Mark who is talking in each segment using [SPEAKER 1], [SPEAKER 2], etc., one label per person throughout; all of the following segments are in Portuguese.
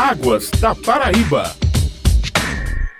[SPEAKER 1] Águas da Paraíba.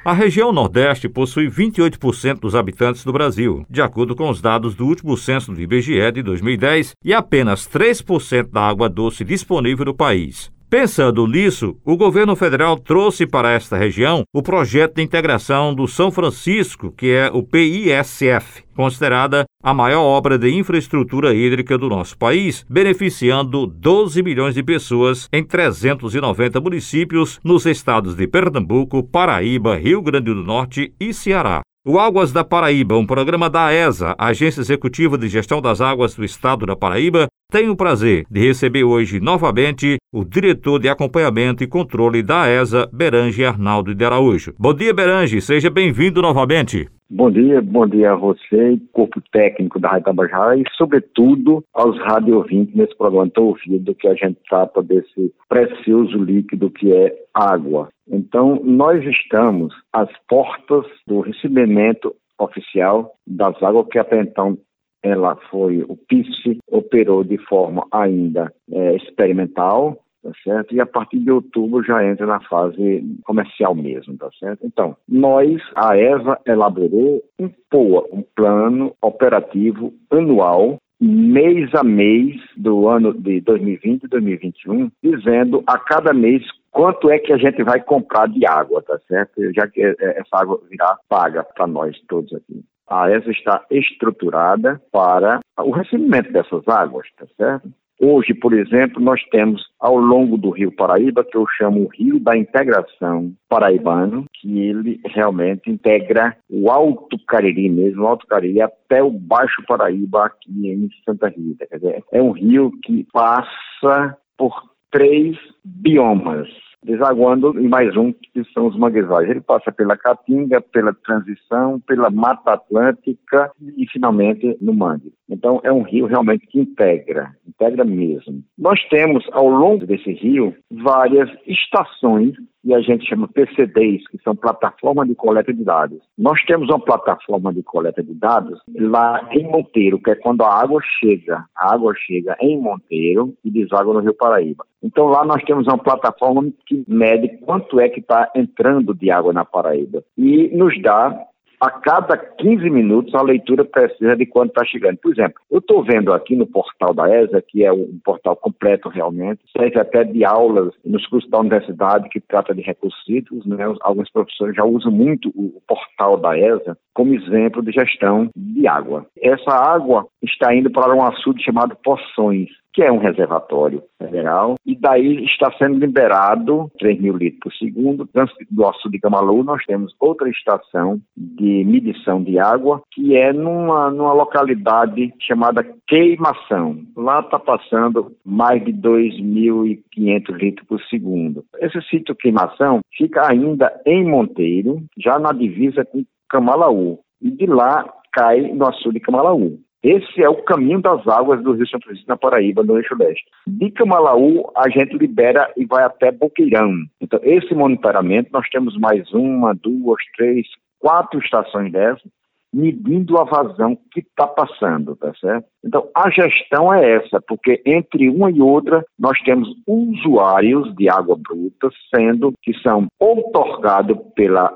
[SPEAKER 2] A região Nordeste possui 28% dos habitantes do Brasil, de acordo com os dados do último censo do IBGE de 2010, e apenas 3% da água doce disponível no país. Pensando nisso, o governo federal trouxe para esta região o projeto de integração do São Francisco, que é o PISF, considerada a maior obra de infraestrutura hídrica do nosso país, beneficiando 12 milhões de pessoas em 390 municípios nos estados de Pernambuco, Paraíba, Rio Grande do Norte e Ceará. O Águas da Paraíba, um programa da AESA, Agência Executiva de Gestão das Águas do Estado da Paraíba, tem o prazer de receber hoje novamente o diretor de acompanhamento e controle da AESA, Berange Arnaldo de Araújo. Bom dia, Berange, seja bem-vindo novamente.
[SPEAKER 3] Bom dia, bom dia a você, corpo técnico da Rádio Tabajara e, sobretudo, aos rádio ouvintes nesse programa tão ouvido que a gente trata desse precioso líquido que é água. Então, nós estamos às portas do recebimento oficial das águas que até então ela foi, o PIS operou de forma ainda é, experimental, tá certo? E a partir de outubro já entra na fase comercial mesmo, tá certo? Então, nós, a ESA, elaborou POA, um plano operativo anual mês a mês do ano de 2020 e 2021, dizendo a cada mês quanto é que a gente vai comprar de água, tá certo? Já que é, essa água virá paga para nós todos aqui. A ESA está estruturada para o recebimento dessas águas, tá certo? Hoje, por exemplo, nós temos ao longo do Rio Paraíba, que eu chamo o Rio da Integração Paraibano, que ele realmente integra o Alto Cariri mesmo, o Alto Cariri até o Baixo Paraíba aqui em Santa Rita. Quer dizer, é um rio que passa por três biomas desaguando em mais um, que são os manguezais. Ele passa pela Caatinga, pela Transição, pela Mata Atlântica e, finalmente, no Mangue. Então, é um rio realmente que integra, integra mesmo. Nós temos, ao longo desse rio, várias estações e a gente chama PCDs, que são plataformas de coleta de dados. Nós temos uma plataforma de coleta de dados lá em Monteiro, que é quando a água chega, a água chega em Monteiro e deságua no Rio Paraíba. Então lá nós temos uma plataforma que mede quanto é que está entrando de água na Paraíba e nos dá a cada 15 minutos a leitura precisa de quanto está chegando. Por exemplo, eu estou vendo aqui no portal da ESA, que é um portal completo realmente, serve até de aulas nos cursos da universidade que trata de recursos hídricos, né? alguns professores já usam muito o portal da ESA como exemplo de gestão de água. Essa água está indo para um açude chamado Poções, que é um reservatório federal, e daí está sendo liberado 3 mil litros por segundo. Do açude de Camalu, nós temos outra estação de medição de água, que é numa, numa localidade chamada Queimação. Lá está passando mais de 2.500 litros por segundo. Esse sítio Queimação fica ainda em Monteiro, já na divisa com Camalaú, e de lá cai no açude de Camalaú. Esse é o caminho das águas do Rio São Francisco na Paraíba, no eixo leste. De Camalaú, a gente libera e vai até Boqueirão. Então, esse monitoramento, nós temos mais uma, duas, três, quatro estações dessas, medindo a vazão que está passando, tá certo? Então, a gestão é essa, porque entre uma e outra, nós temos usuários de água bruta, sendo que são outorgados pela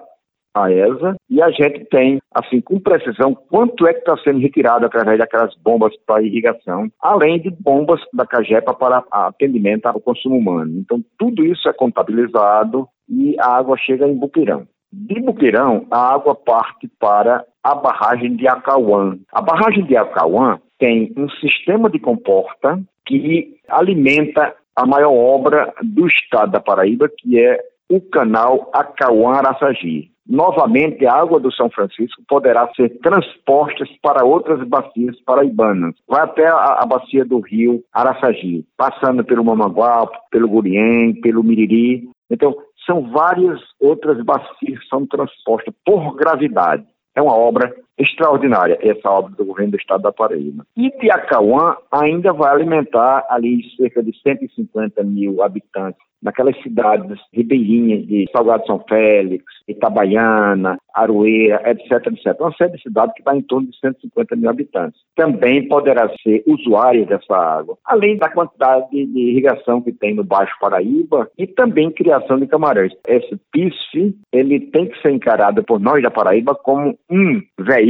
[SPEAKER 3] a ESA e a gente tem, assim, com precisão, quanto é que está sendo retirado através daquelas bombas para irrigação, além de bombas da CAGEPA para atendimento ao consumo humano. Então, tudo isso é contabilizado e a água chega em Buqueirão. De Buqueirão, a água parte para a barragem de Acauã. A barragem de Acauã tem um sistema de comporta que alimenta a maior obra do estado da Paraíba, que é o canal Acauã-Araçagi. Novamente, a água do São Francisco poderá ser transposta para outras bacias paraibanas. Vai até a, a bacia do rio Araçagi, passando pelo Mamanguá, pelo Gurien, pelo Miriri. Então, são várias outras bacias que são transpostas por gravidade. É uma obra extraordinária essa obra do governo do estado da Paraíba. Itiacauã ainda vai alimentar ali cerca de 150 mil habitantes naquelas cidades ribeirinhas de Salgado São Félix, Itabaiana, Aroeira, etc, etc. Uma série de cidades que está em torno de 150 mil habitantes. Também poderá ser usuário dessa água, além da quantidade de irrigação que tem no Baixo Paraíba e também criação de camarões. Esse PISF, ele tem que ser encarado por nós da Paraíba como um veículo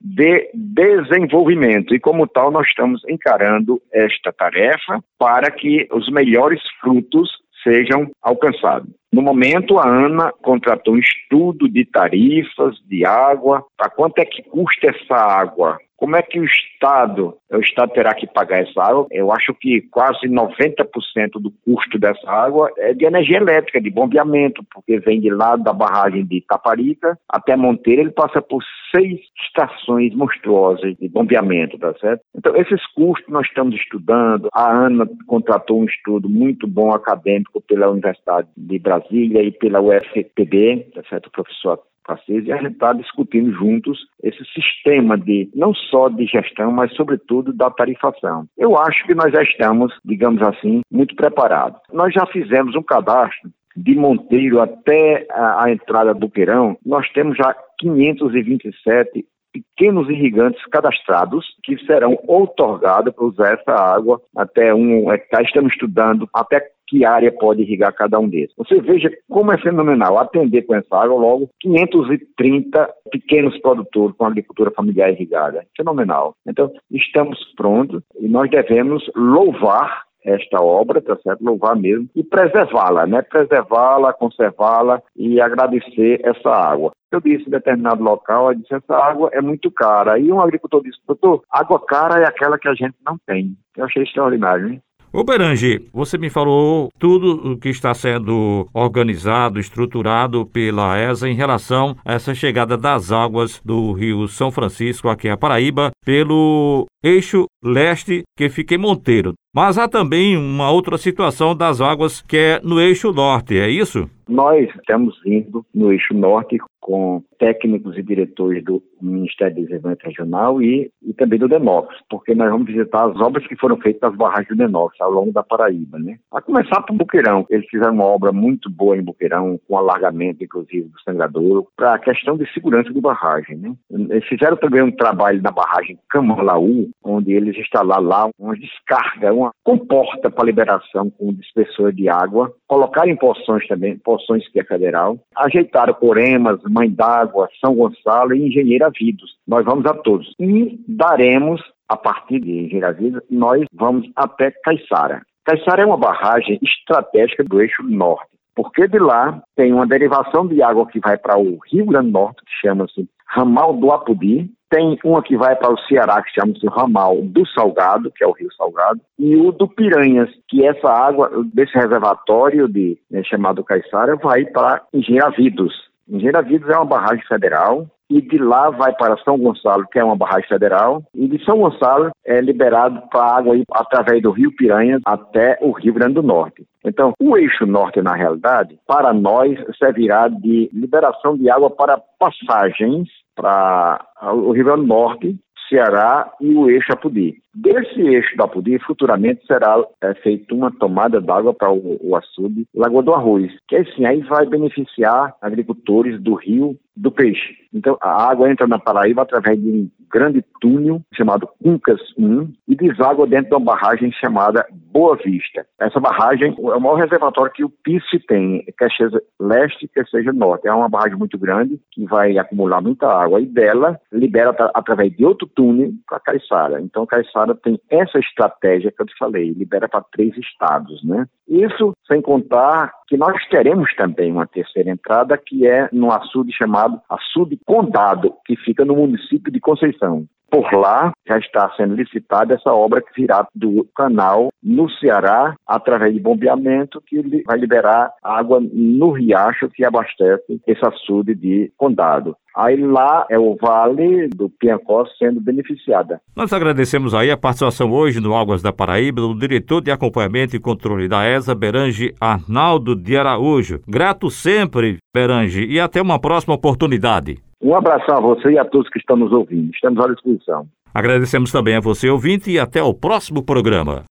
[SPEAKER 3] de desenvolvimento e como tal nós estamos encarando esta tarefa para que os melhores frutos sejam alcançados. No momento, a ANA contratou um estudo de tarifas de água, para quanto é que custa essa água como é que o Estado, o Estado terá que pagar essa água? Eu acho que quase 90% do custo dessa água é de energia elétrica, de bombeamento, porque vem de lá da barragem de Itaparica até Monteiro, ele passa por seis estações monstruosas de bombeamento, tá certo? Então, esses custos nós estamos estudando. A ANA contratou um estudo muito bom acadêmico pela Universidade de Brasília e pela UFPB, tá certo? O professor e a gente está discutindo juntos esse sistema de, não só de gestão, mas sobretudo da tarifação. Eu acho que nós já estamos, digamos assim, muito preparados. Nós já fizemos um cadastro de Monteiro até a, a entrada do Queirão, nós temos já 527 pequenos irrigantes cadastrados que serão outorgados para usar essa água até um hectare. Estamos estudando até que área pode irrigar cada um desses. Você veja como é fenomenal atender com essa água logo 530 pequenos produtores com agricultura familiar irrigada. Fenomenal. Então, estamos prontos e nós devemos louvar esta obra, tá certo? Louvar mesmo e preservá-la, né? Preservá-la, conservá-la e agradecer essa água. Eu disse em determinado local, eu disse, essa água é muito cara. E um agricultor disse, doutor, água cara é aquela que a gente não tem. Eu achei extraordinário, hein?
[SPEAKER 2] Ô Berange, você me falou tudo o que está sendo organizado, estruturado pela ESA em relação a essa chegada das águas do Rio São Francisco aqui a Paraíba pelo eixo leste que fica em Monteiro. Mas há também uma outra situação das águas que é no eixo norte, é isso?
[SPEAKER 3] Nós estamos indo no eixo norte com técnicos e diretores do Ministério do Desenvolvimento Regional e, e também do DENOX, porque nós vamos visitar as obras que foram feitas nas barragens do DENOX ao longo da Paraíba, né? A começar por Buqueirão, eles fizeram uma obra muito boa em Buqueirão, com alargamento, inclusive, do sangradouro, para a questão de segurança de barragem, né? Eles fizeram também um trabalho na barragem Camalaú, onde eles instalaram lá uma descarga, uma comporta para liberação com dispersor de água, colocaram em porções também, porções que é federal, ajeitaram coremas, Mãe d'Água, São Gonçalo e Engenheira Vidos. Nós vamos a todos. E daremos, a partir de Engenheira Vidos, nós vamos até Caiçara. Caiçara é uma barragem estratégica do eixo norte, porque de lá tem uma derivação de água que vai para o Rio Grande do Norte, que chama-se Ramal do Apudi, tem uma que vai para o Ceará, que chama-se ramal do Salgado, que é o Rio Salgado, e o do Piranhas, que essa água desse reservatório de, né, chamado Caiçara vai para Engenhavidos. Engenhavidos é uma barragem federal e de lá vai para São Gonçalo, que é uma barragem federal, e de São Gonçalo é liberado para água ir através do Rio Piranhas até o Rio Grande do Norte. Então, o eixo norte, na realidade, para nós, servirá de liberação de água para passagens para o Rio Grande do Norte, Ceará e o eixo Apudi. Desse eixo da Apudi, futuramente será é, feita uma tomada d'água para o, o açude Lagoa do Arroz, que assim aí vai beneficiar agricultores do rio do peixe. Então, a água entra na Paraíba através de um grande túnel chamado Cuncas 1 e deságua dentro de uma barragem chamada Boa Vista. Essa barragem é o maior reservatório que o PISC tem, quer seja leste, quer seja norte. É uma barragem muito grande que vai acumular muita água e dela libera através de outro túnel para Caiçara. Então, Caiçara tem essa estratégia que eu te falei, libera para três estados, né? Isso sem contar que nós teremos também uma terceira entrada que é no açude chamado açude Condado, que fica no município de Conceição. Por lá já está sendo licitada essa obra que virá do canal no Ceará, através de bombeamento, que vai liberar água no riacho que abastece esse açude de Condado. Aí lá é o Vale do Piancó sendo beneficiada.
[SPEAKER 2] Nós agradecemos aí a participação hoje no Águas da Paraíba do diretor de acompanhamento e controle da ESA, Berange Arnaldo de Araújo. Grato sempre, Berange, e até uma próxima oportunidade.
[SPEAKER 3] Um abração a você e a todos que estão nos ouvindo. Estamos à disposição.
[SPEAKER 2] Agradecemos também a você, ouvinte, e até o próximo programa.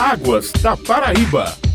[SPEAKER 1] Águas da Paraíba.